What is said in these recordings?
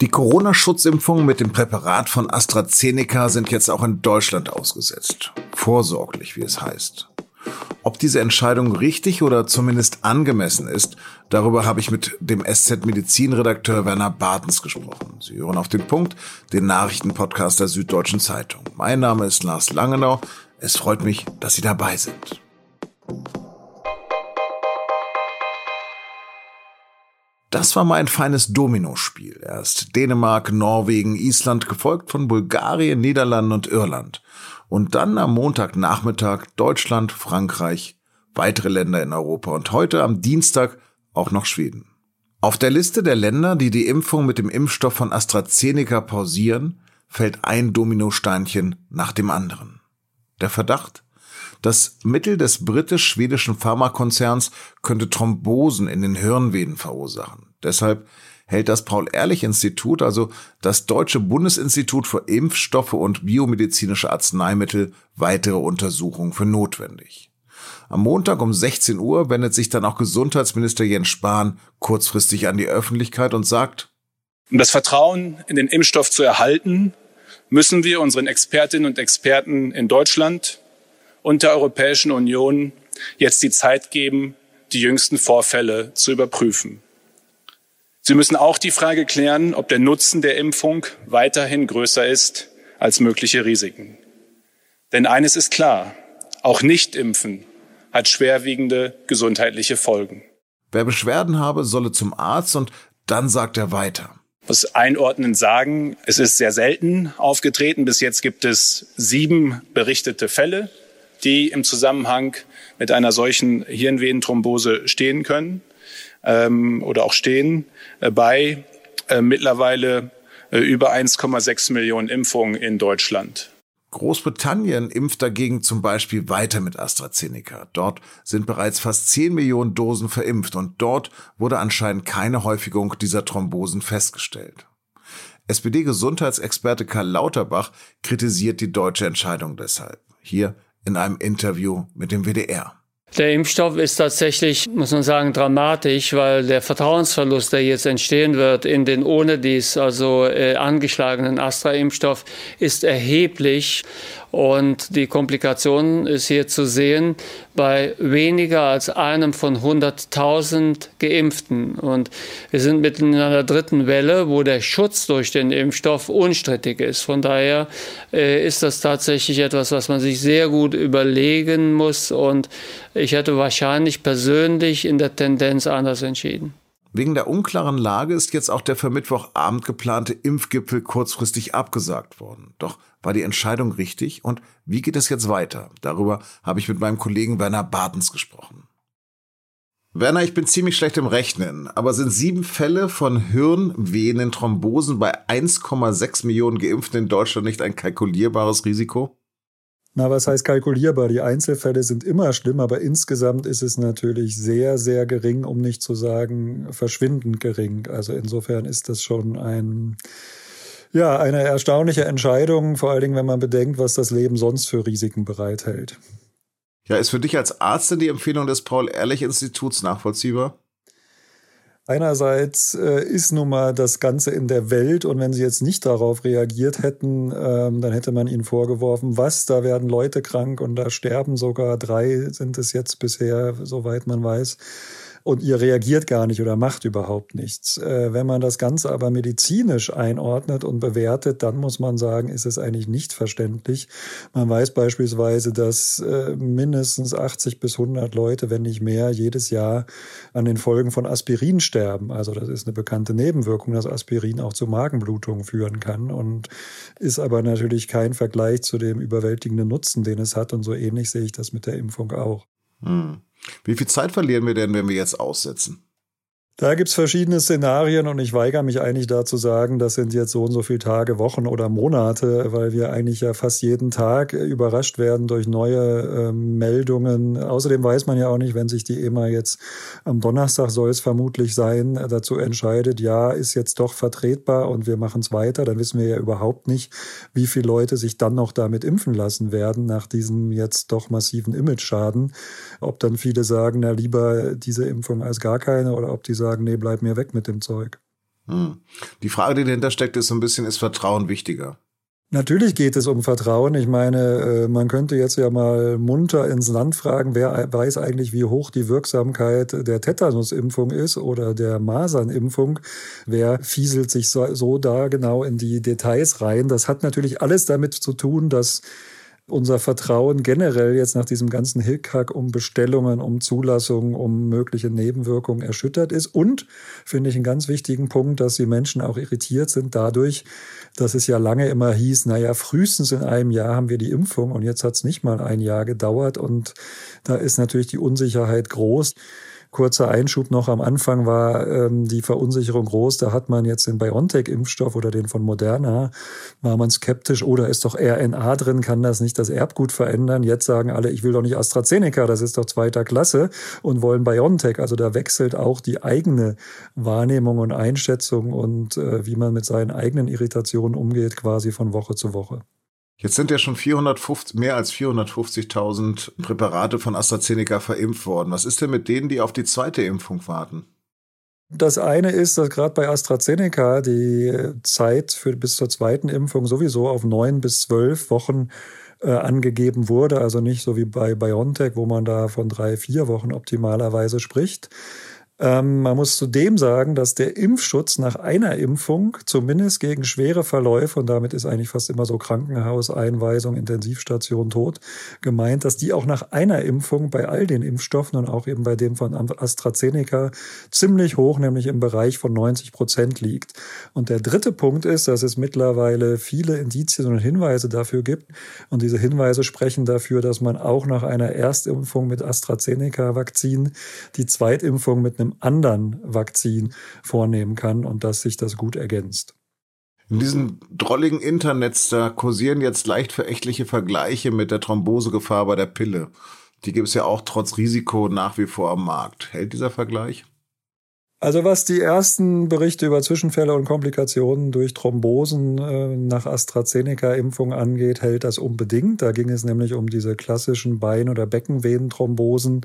Die Corona-Schutzimpfungen mit dem Präparat von AstraZeneca sind jetzt auch in Deutschland ausgesetzt. Vorsorglich, wie es heißt. Ob diese Entscheidung richtig oder zumindest angemessen ist, darüber habe ich mit dem SZ-Medizinredakteur Werner Bartens gesprochen. Sie hören auf den Punkt, den Nachrichtenpodcast der Süddeutschen Zeitung. Mein Name ist Lars Langenau. Es freut mich, dass Sie dabei sind. Das war mein feines Dominospiel. Erst Dänemark, Norwegen, Island, gefolgt von Bulgarien, Niederlanden und Irland. Und dann am Montagnachmittag Deutschland, Frankreich, weitere Länder in Europa und heute am Dienstag auch noch Schweden. Auf der Liste der Länder, die die Impfung mit dem Impfstoff von AstraZeneca pausieren, fällt ein Dominosteinchen nach dem anderen. Der Verdacht? Das Mittel des britisch-schwedischen Pharmakonzerns könnte Thrombosen in den Hirnvenen verursachen. Deshalb hält das Paul-Ehrlich-Institut, also das Deutsche Bundesinstitut für Impfstoffe und biomedizinische Arzneimittel, weitere Untersuchungen für notwendig. Am Montag um 16 Uhr wendet sich dann auch Gesundheitsminister Jens Spahn kurzfristig an die Öffentlichkeit und sagt, um das Vertrauen in den Impfstoff zu erhalten, müssen wir unseren Expertinnen und Experten in Deutschland und der Europäischen Union jetzt die Zeit geben, die jüngsten Vorfälle zu überprüfen. Sie müssen auch die Frage klären, ob der Nutzen der Impfung weiterhin größer ist als mögliche Risiken. Denn eines ist klar, auch Nichtimpfen hat schwerwiegende gesundheitliche Folgen. Wer Beschwerden habe, solle zum Arzt und dann sagt er weiter. Ich muss einordnend sagen, es ist sehr selten aufgetreten. Bis jetzt gibt es sieben berichtete Fälle die im Zusammenhang mit einer solchen Hirnvenenthrombose stehen können ähm, oder auch stehen, äh, bei äh, mittlerweile äh, über 1,6 Millionen Impfungen in Deutschland. Großbritannien impft dagegen zum Beispiel weiter mit AstraZeneca. Dort sind bereits fast 10 Millionen Dosen verimpft und dort wurde anscheinend keine Häufigung dieser Thrombosen festgestellt. SPD-Gesundheitsexperte Karl Lauterbach kritisiert die deutsche Entscheidung deshalb. Hier in einem Interview mit dem WDR. Der Impfstoff ist tatsächlich, muss man sagen, dramatisch, weil der Vertrauensverlust, der jetzt entstehen wird in den ohne dies, also äh, angeschlagenen Astra-Impfstoff, ist erheblich. Und die Komplikation ist hier zu sehen bei weniger als einem von 100.000 Geimpften. Und wir sind mitten in einer dritten Welle, wo der Schutz durch den Impfstoff unstrittig ist. Von daher äh, ist das tatsächlich etwas, was man sich sehr gut überlegen muss. Und ich hätte wahrscheinlich persönlich in der Tendenz anders entschieden. Wegen der unklaren Lage ist jetzt auch der für Mittwochabend geplante Impfgipfel kurzfristig abgesagt worden. Doch war die Entscheidung richtig und wie geht es jetzt weiter? Darüber habe ich mit meinem Kollegen Werner Bartens gesprochen. Werner, ich bin ziemlich schlecht im Rechnen, aber sind sieben Fälle von Hirnvenenthrombosen bei 1,6 Millionen Geimpften in Deutschland nicht ein kalkulierbares Risiko? Na, was heißt kalkulierbar? Die Einzelfälle sind immer schlimm, aber insgesamt ist es natürlich sehr, sehr gering, um nicht zu sagen verschwindend gering. Also insofern ist das schon ein, ja, eine erstaunliche Entscheidung, vor allen Dingen, wenn man bedenkt, was das Leben sonst für Risiken bereithält. Ja, ist für dich als Arzt denn die Empfehlung des Paul-Ehrlich-Instituts nachvollziehbar? Einerseits äh, ist nun mal das Ganze in der Welt und wenn sie jetzt nicht darauf reagiert hätten, ähm, dann hätte man ihnen vorgeworfen, was, da werden Leute krank und da sterben sogar drei, sind es jetzt bisher, soweit man weiß und ihr reagiert gar nicht oder macht überhaupt nichts. Äh, wenn man das Ganze aber medizinisch einordnet und bewertet, dann muss man sagen, ist es eigentlich nicht verständlich. Man weiß beispielsweise, dass äh, mindestens 80 bis 100 Leute, wenn nicht mehr, jedes Jahr an den Folgen von Aspirin sterben. Also das ist eine bekannte Nebenwirkung, dass Aspirin auch zu Magenblutungen führen kann und ist aber natürlich kein Vergleich zu dem überwältigenden Nutzen, den es hat. Und so ähnlich sehe ich das mit der Impfung auch. Hm. Wie viel Zeit verlieren wir denn, wenn wir jetzt aussetzen? Da gibt's verschiedene Szenarien und ich weigere mich eigentlich da zu sagen, das sind jetzt so und so viele Tage, Wochen oder Monate, weil wir eigentlich ja fast jeden Tag überrascht werden durch neue äh, Meldungen. Außerdem weiß man ja auch nicht, wenn sich die EMA jetzt am Donnerstag soll es vermutlich sein, dazu entscheidet, ja, ist jetzt doch vertretbar und wir machen es weiter, dann wissen wir ja überhaupt nicht, wie viele Leute sich dann noch damit impfen lassen werden nach diesem jetzt doch massiven Image-Schaden. Ob dann viele sagen, na lieber diese Impfung als gar keine oder ob die sagen, nee, bleib mir weg mit dem Zeug. Hm. Die Frage, die dahinter steckt, ist so ein bisschen, ist Vertrauen wichtiger? Natürlich geht es um Vertrauen. Ich meine, äh, man könnte jetzt ja mal munter ins Land fragen, wer weiß eigentlich, wie hoch die Wirksamkeit der Tetanusimpfung ist oder der Masernimpfung. Wer fieselt sich so, so da genau in die Details rein? Das hat natürlich alles damit zu tun, dass unser Vertrauen generell jetzt nach diesem ganzen Hickhack um Bestellungen, um Zulassungen, um mögliche Nebenwirkungen erschüttert ist. Und finde ich einen ganz wichtigen Punkt, dass die Menschen auch irritiert sind dadurch, dass es ja lange immer hieß, naja, frühestens in einem Jahr haben wir die Impfung und jetzt hat es nicht mal ein Jahr gedauert und da ist natürlich die Unsicherheit groß. Kurzer Einschub noch am Anfang war ähm, die Verunsicherung groß. Da hat man jetzt den BioNTech-Impfstoff oder den von Moderna, war man skeptisch, oder oh, ist doch RNA drin, kann das nicht das Erbgut verändern? Jetzt sagen alle, ich will doch nicht AstraZeneca, das ist doch zweiter Klasse und wollen BioNTech. Also da wechselt auch die eigene Wahrnehmung und Einschätzung und äh, wie man mit seinen eigenen Irritationen umgeht, quasi von Woche zu Woche. Jetzt sind ja schon 450, mehr als 450.000 Präparate von AstraZeneca verimpft worden. Was ist denn mit denen, die auf die zweite Impfung warten? Das eine ist, dass gerade bei AstraZeneca die Zeit für bis zur zweiten Impfung sowieso auf neun bis zwölf Wochen äh, angegeben wurde. Also nicht so wie bei BioNTech, wo man da von drei, vier Wochen optimalerweise spricht. Ähm, man muss zudem sagen, dass der Impfschutz nach einer Impfung zumindest gegen schwere Verläufe, und damit ist eigentlich fast immer so Krankenhauseinweisung, Intensivstation, Tod gemeint, dass die auch nach einer Impfung bei all den Impfstoffen und auch eben bei dem von AstraZeneca ziemlich hoch, nämlich im Bereich von 90 Prozent liegt. Und der dritte Punkt ist, dass es mittlerweile viele Indizien und Hinweise dafür gibt. Und diese Hinweise sprechen dafür, dass man auch nach einer Erstimpfung mit AstraZeneca-Vakzin die Zweitimpfung mit einem einem anderen Vakzin vornehmen kann und dass sich das gut ergänzt. In diesem drolligen Internet, da kursieren jetzt leicht verächtliche Vergleiche mit der Thrombosegefahr bei der Pille. Die gibt es ja auch trotz Risiko nach wie vor am Markt. Hält dieser Vergleich? Also was die ersten Berichte über Zwischenfälle und Komplikationen durch Thrombosen äh, nach AstraZeneca-Impfung angeht, hält das unbedingt. Da ging es nämlich um diese klassischen Bein- oder Beckenvenenthrombosen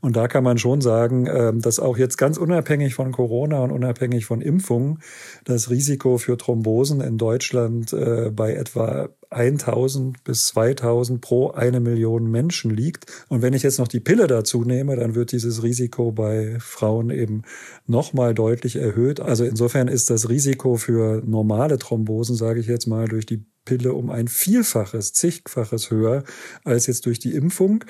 und da kann man schon sagen, ähm, dass auch jetzt ganz unabhängig von Corona und unabhängig von Impfungen das Risiko für Thrombosen in Deutschland äh, bei etwa 1000 bis 2000 pro eine Million Menschen liegt. Und wenn ich jetzt noch die Pille dazu nehme, dann wird dieses Risiko bei Frauen eben nochmal deutlich erhöht. Also insofern ist das Risiko für normale Thrombosen, sage ich jetzt mal, durch die Pille um ein Vielfaches, zigfaches höher als jetzt durch die Impfung.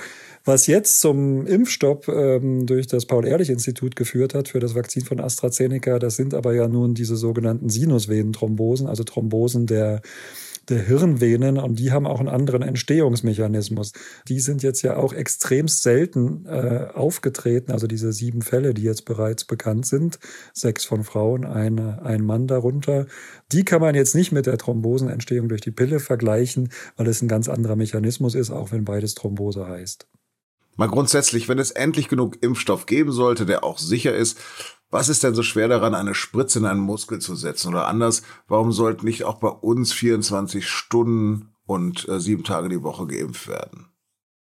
Was jetzt zum Impfstopp ähm, durch das Paul-Ehrlich-Institut geführt hat für das Vakzin von AstraZeneca, das sind aber ja nun diese sogenannten Sinusvenenthrombosen, also Thrombosen der der Hirnvenen und die haben auch einen anderen Entstehungsmechanismus. Die sind jetzt ja auch extremst selten äh, aufgetreten, also diese sieben Fälle, die jetzt bereits bekannt sind, sechs von Frauen, eine, ein Mann darunter. Die kann man jetzt nicht mit der Thrombosenentstehung durch die Pille vergleichen, weil es ein ganz anderer Mechanismus ist, auch wenn beides Thrombose heißt. Mal grundsätzlich, wenn es endlich genug Impfstoff geben sollte, der auch sicher ist, was ist denn so schwer daran, eine Spritze in einen Muskel zu setzen? Oder anders, warum sollten nicht auch bei uns 24 Stunden und äh, sieben Tage die Woche geimpft werden?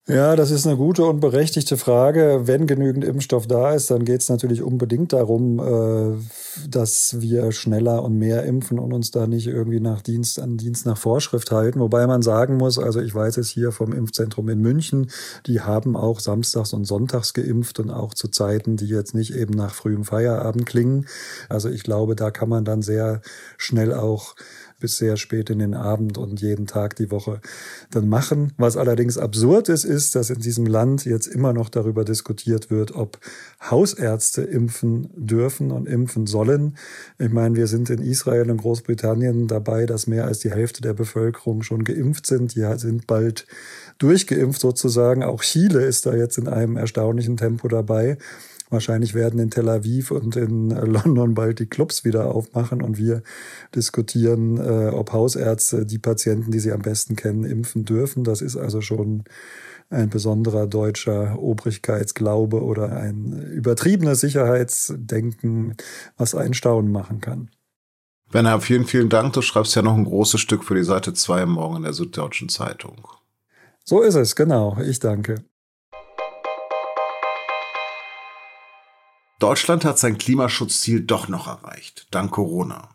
Ja, das ist eine gute und berechtigte Frage. Wenn genügend Impfstoff da ist, dann geht es natürlich unbedingt darum, äh, dass wir schneller und mehr impfen und uns da nicht irgendwie nach Dienst an Dienst nach Vorschrift halten. Wobei man sagen muss, also ich weiß es hier vom Impfzentrum in München, die haben auch samstags und sonntags geimpft und auch zu Zeiten, die jetzt nicht eben nach frühem Feierabend klingen. Also ich glaube, da kann man dann sehr schnell auch bis sehr spät in den Abend und jeden Tag die Woche dann machen. Was allerdings absurd ist, ist, dass in diesem Land jetzt immer noch darüber diskutiert wird, ob Hausärzte impfen dürfen und impfen sollen. Ich meine, wir sind in Israel und Großbritannien dabei, dass mehr als die Hälfte der Bevölkerung schon geimpft sind. Die sind bald durchgeimpft sozusagen. Auch Chile ist da jetzt in einem erstaunlichen Tempo dabei. Wahrscheinlich werden in Tel Aviv und in äh, London bald die Clubs wieder aufmachen und wir diskutieren, äh, ob Hausärzte die Patienten, die sie am besten kennen, impfen dürfen. Das ist also schon ein besonderer deutscher Obrigkeitsglaube oder ein übertriebenes Sicherheitsdenken, was einen Staunen machen kann. Werner, vielen, vielen Dank. Du schreibst ja noch ein großes Stück für die Seite 2 morgen in der Süddeutschen Zeitung. So ist es, genau. Ich danke. Deutschland hat sein Klimaschutzziel doch noch erreicht, dank Corona.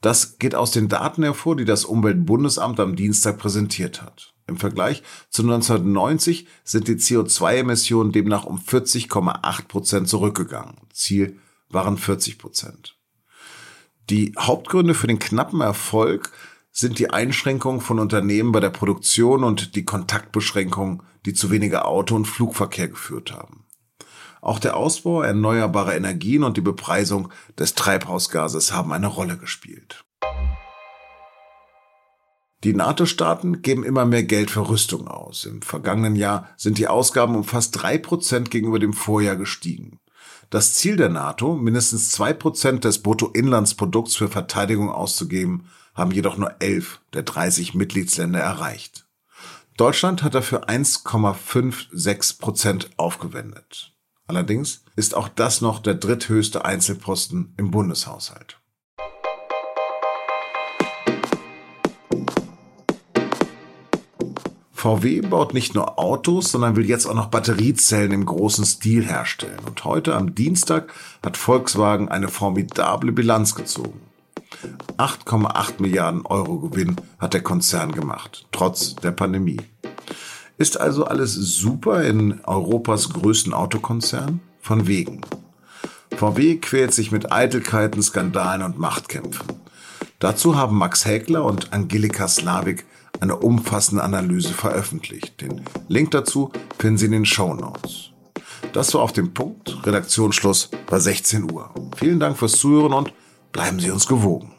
Das geht aus den Daten hervor, die das Umweltbundesamt am Dienstag präsentiert hat. Im Vergleich zu 1990 sind die CO2-Emissionen demnach um 40,8 Prozent zurückgegangen. Ziel waren 40 Prozent. Die Hauptgründe für den knappen Erfolg sind die Einschränkungen von Unternehmen bei der Produktion und die Kontaktbeschränkungen, die zu weniger Auto- und Flugverkehr geführt haben. Auch der Ausbau erneuerbarer Energien und die Bepreisung des Treibhausgases haben eine Rolle gespielt. Die NATO-Staaten geben immer mehr Geld für Rüstung aus. Im vergangenen Jahr sind die Ausgaben um fast drei Prozent gegenüber dem Vorjahr gestiegen. Das Ziel der NATO, mindestens zwei Prozent des Bruttoinlandsprodukts für Verteidigung auszugeben, haben jedoch nur elf der 30 Mitgliedsländer erreicht. Deutschland hat dafür 1,56 Prozent aufgewendet. Allerdings ist auch das noch der dritthöchste Einzelposten im Bundeshaushalt. VW baut nicht nur Autos, sondern will jetzt auch noch Batteriezellen im großen Stil herstellen. Und heute am Dienstag hat Volkswagen eine formidable Bilanz gezogen. 8,8 Milliarden Euro Gewinn hat der Konzern gemacht, trotz der Pandemie. Ist also alles super in Europas größten Autokonzern? Von wegen. VW quält sich mit Eitelkeiten, Skandalen und Machtkämpfen. Dazu haben Max Häkler und Angelika Slavik eine umfassende Analyse veröffentlicht. Den Link dazu finden Sie in den Show Notes. Das war auf dem Punkt. Redaktionsschluss bei 16 Uhr. Vielen Dank fürs Zuhören und bleiben Sie uns gewogen.